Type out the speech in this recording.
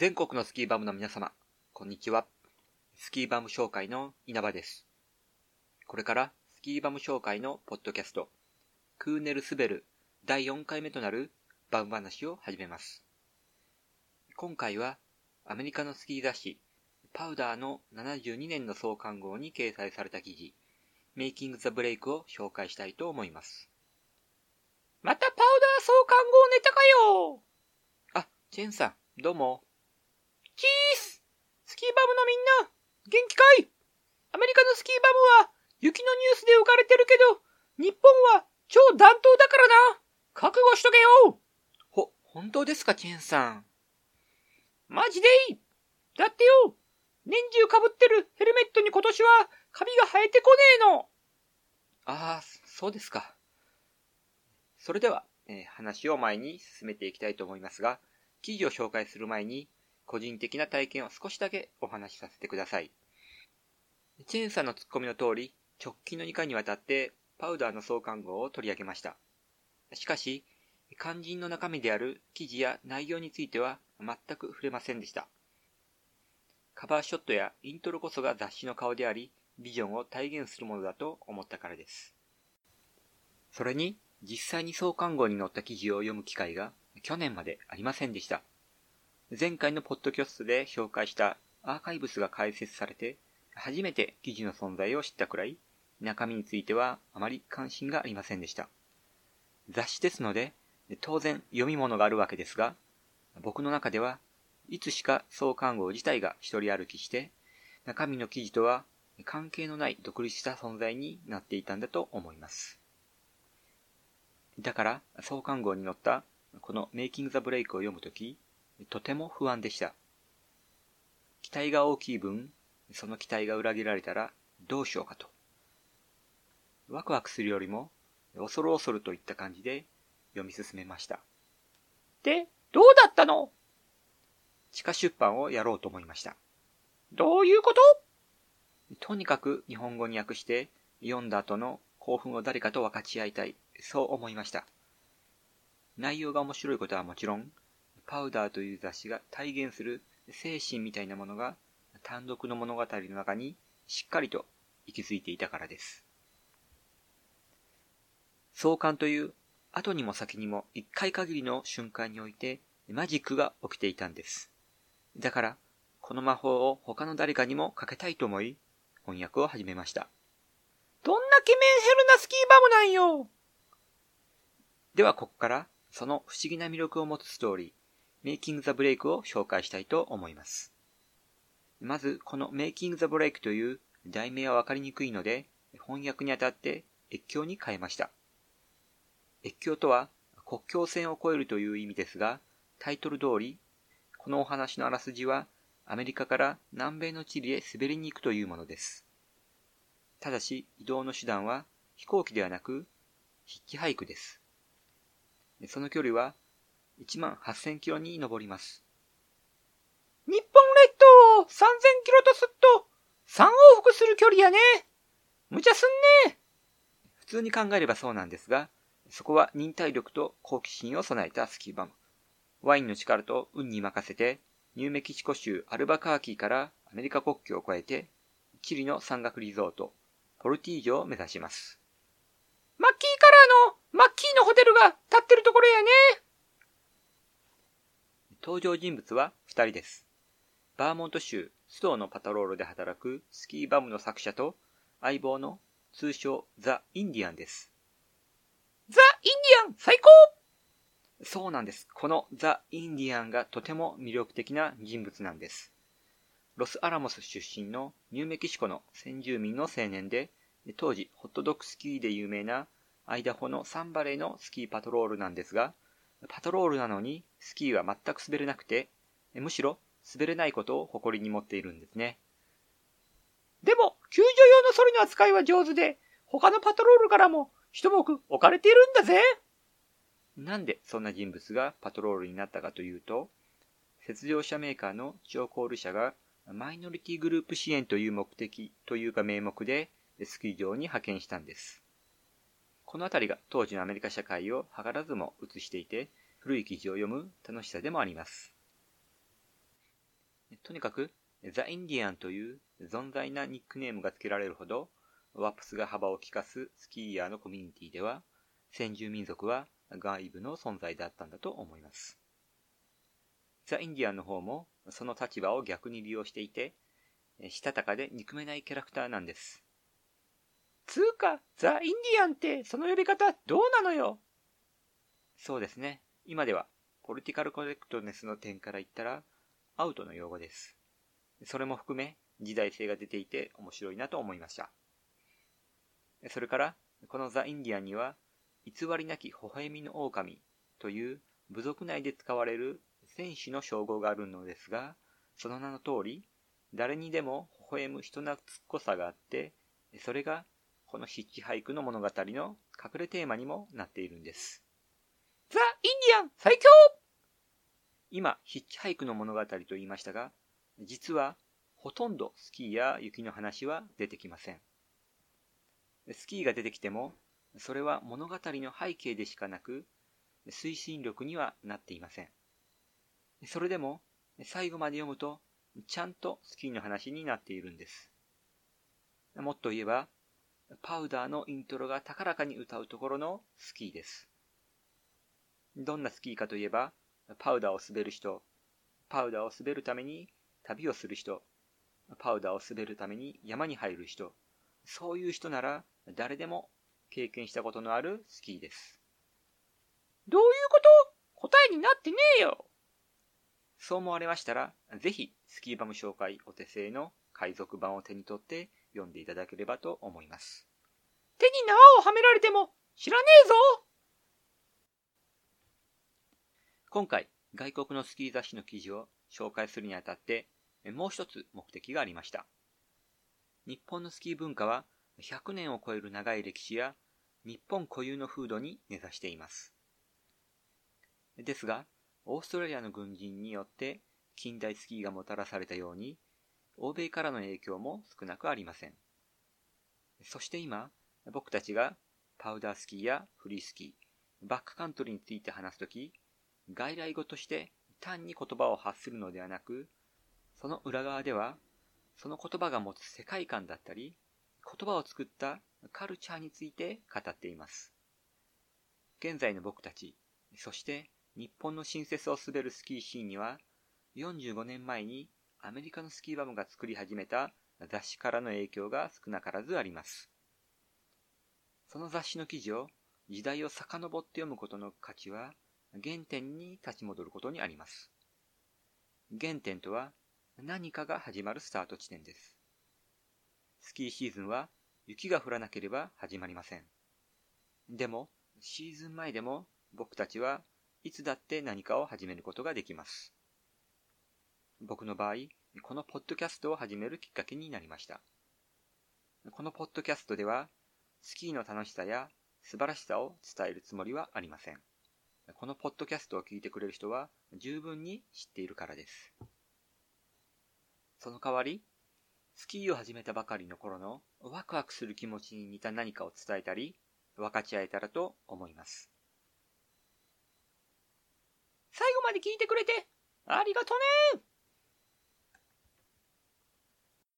全国のスキーバムの皆様、こんにちは。スキーバム紹介の稲葉です。これからスキーバム紹介のポッドキャスト、クーネルスベル第4回目となるバム話を始めます。今回はアメリカのスキー雑誌、パウダーの72年の創刊号に掲載された記事、メイキング・ザ・ブレイクを紹介したいと思います。またパウダー創刊号ネタかよあ、チェンさん、どうも。キーススキーバムのみんな、元気かい？アメリカのスキーバムは、雪のニュースで浮かれてるけど、日本は超暖冬だからな。覚悟しとけよ。ほ、本当ですか、ケンさん。マジでいい。だってよ、年中被ってるヘルメットに今年はカビが生えてこねえの。ああ、そうですか。それでは、えー、話を前に進めていきたいと思いますが、記事を紹介する前に、個人的な体験を少しだけお話しさせてください。チェーンさんのツッコミの通り、直近の2回にわたってパウダーの創刊号を取り上げました。しかし、肝心の中身である記事や内容については全く触れませんでした。カバーショットやイントロこそが雑誌の顔であり、ビジョンを体現するものだと思ったからです。それに、実際に創刊号に載った記事を読む機会が去年までありませんでした。前回のポッドキャストで紹介したアーカイブスが開設されて、初めて記事の存在を知ったくらい、中身についてはあまり関心がありませんでした。雑誌ですので、当然読み物があるわけですが、僕の中ではいつしか創刊号自体が一人歩きして、中身の記事とは関係のない独立した存在になっていたんだと思います。だから、創刊号に載ったこのメイキング・ザ・ブレイクを読むとき、とても不安でした。期待が大きい分、その期待が裏切られたらどうしようかと。ワクワクするよりも、恐る恐るといった感じで読み進めました。で、どうだったの？地下出版をやろうと思いました。どういうこと？とにかく日本語に訳して読んだ後の興奮を誰かと分かち合いたい。そう思いました。内容が面白いことはもちろん、パウダーという雑誌が体現する精神みたいなものが単独の物語の中にしっかりと息づいていたからです。創刊という後にも先にも一回限りの瞬間においてマジックが起きていたんです。だから、この魔法を他の誰かにもかけたいと思い、翻訳を始めました。どんなケメンヘルなスキーバムなんよではここからその不思議な魅力を持つストーリー、メイキング・ザ・ブレイクを紹介したいと思います。まず、このメイキング・ザ・ブレイクという題名はわかりにくいので、翻訳にあたって越境に変えました。越境とは国境線を越えるという意味ですが、タイトル通り、このお話のあらすじはアメリカから南米の地理へ滑りに行くというものです。ただし、移動の手段は飛行機ではなく、筆記俳句です。その距離は1万8000キロに上ります。日本列島を3000キロとすっと3往復する距離やね。無茶すんね。普通に考えればそうなんですが、そこは忍耐力と好奇心を備えたスキーバム。ワインの力と運に任せて、ニューメキシコ州アルバカーキーからアメリカ国境を越えて、チリの山岳リゾート、ポルティージョを目指します。マッキーカラーのマッキーのホテルが立ってるところやね。登場人物は2人です。バーモント州ストーのパトロールで働くスキーバムの作者と相棒の通称ザ・インディアンです。ザ・インディアン最高そうなんです。このザ・インディアンがとても魅力的な人物なんです。ロスアラモス出身のニューメキシコの先住民の青年で、当時ホットドッグスキーで有名なアイダホのサンバレーのスキーパトロールなんですが、パトロールなのにスキーは全く滑れなくて、むしろ滑れないことを誇りに持っているんですね。でも、救助用のソリの扱いは上手で、他のパトロールからも一目置かれているんだぜ。なんでそんな人物がパトロールになったかというと、雪上車メーカーのジョーコール社がマイノリティグループ支援という目的というか名目でスキー場に派遣したんです。このあたりが当時のアメリカ社会を図らずも映していて、古い記事を読む楽しさでもあります。とにかく、ザ・インディアンという存在なニックネームが付けられるほど、ワップスが幅を利かすスキーヤーのコミュニティでは、先住民族は外部の存在だったんだと思います。ザ・インディアンの方もその立場を逆に利用していて、したたかで憎めないキャラクターなんです。つうか、ザ・インディアンってその呼び方どうなのよ？そうですね。今では、ポリティカルコレクトネスの点から言ったら、アウトの用語です。それも含め、時代性が出ていて面白いなと思いました。それから、このザ・インディアンには、偽りなき微笑みの狼という部族内で使われる戦士の称号があるのですが、その名の通り、誰にでも微笑む人懐っこさがあって、それがこのヒッチハイクの物語の隠れテーマにもなっているんです。ザ・インディアン最強今、ヒッチハイクの物語と言いましたが、実はほとんどスキーや雪の話は出てきません。スキーが出てきても、それは物語の背景でしかなく、推進力にはなっていません。それでも、最後まで読むと、ちゃんとスキーの話になっているんです。もっと言えば、パウダーのイントロが高らかに歌うところのスキーです。どんなスキーかといえば、パウダーを滑る人、パウダーを滑るために旅をする人、パウダーを滑るために山に入る人、そういう人なら誰でも経験したことのあるスキーです。どういうこと？答えになってねえよそう思われましたら、ぜひ、スキーバム紹介お手製の海賊版を手に取って読んでいただければと思います。手に縄をはめられても知らねえぞ今回、外国のスキー雑誌の記事を紹介するにあたって、もう一つ目的がありました。日本のスキー文化は100年を超える長い歴史や日本固有の風土に根ざしています。ですが、オーストラリアの軍人によって近代スキーがもたらされたように、欧米からの影響も少なくありません。そして今、僕たちがパウダースキーやフリースキー、バックカントリーについて話すとき、外来語として単に言葉を発するのではなく、その裏側では、その言葉が持つ世界観だったり、言葉を作ったカルチャーについて語っています。現在の僕たち、そして日本の新設を滑るスキーシーンには、45年前にアメリカのスキーバムが作り始めた雑誌からの影響が少なからずあります。その雑誌の記事を時代を遡って読むことの価値は原点に立ち戻ることにあります。原点とは何かが始まるスタート地点です。スキーシーズンは雪が降らなければ始まりません。でも、シーズン前でも僕たちはいつだって何かを始めることができます。僕の場合、このポッドキャストを始めるきっかけになりました。このポッドキャストでは、スキーの楽しさや素晴らしさを伝えるつもりはありません。このポッドキャストを聞いてくれる人は十分に知っているからです。その代わり、スキーを始めたばかりの頃のワクワクする気持ちに似た何かを伝えたり、分かち合えたらと思います。最後まで聞いてくれて、ありがとね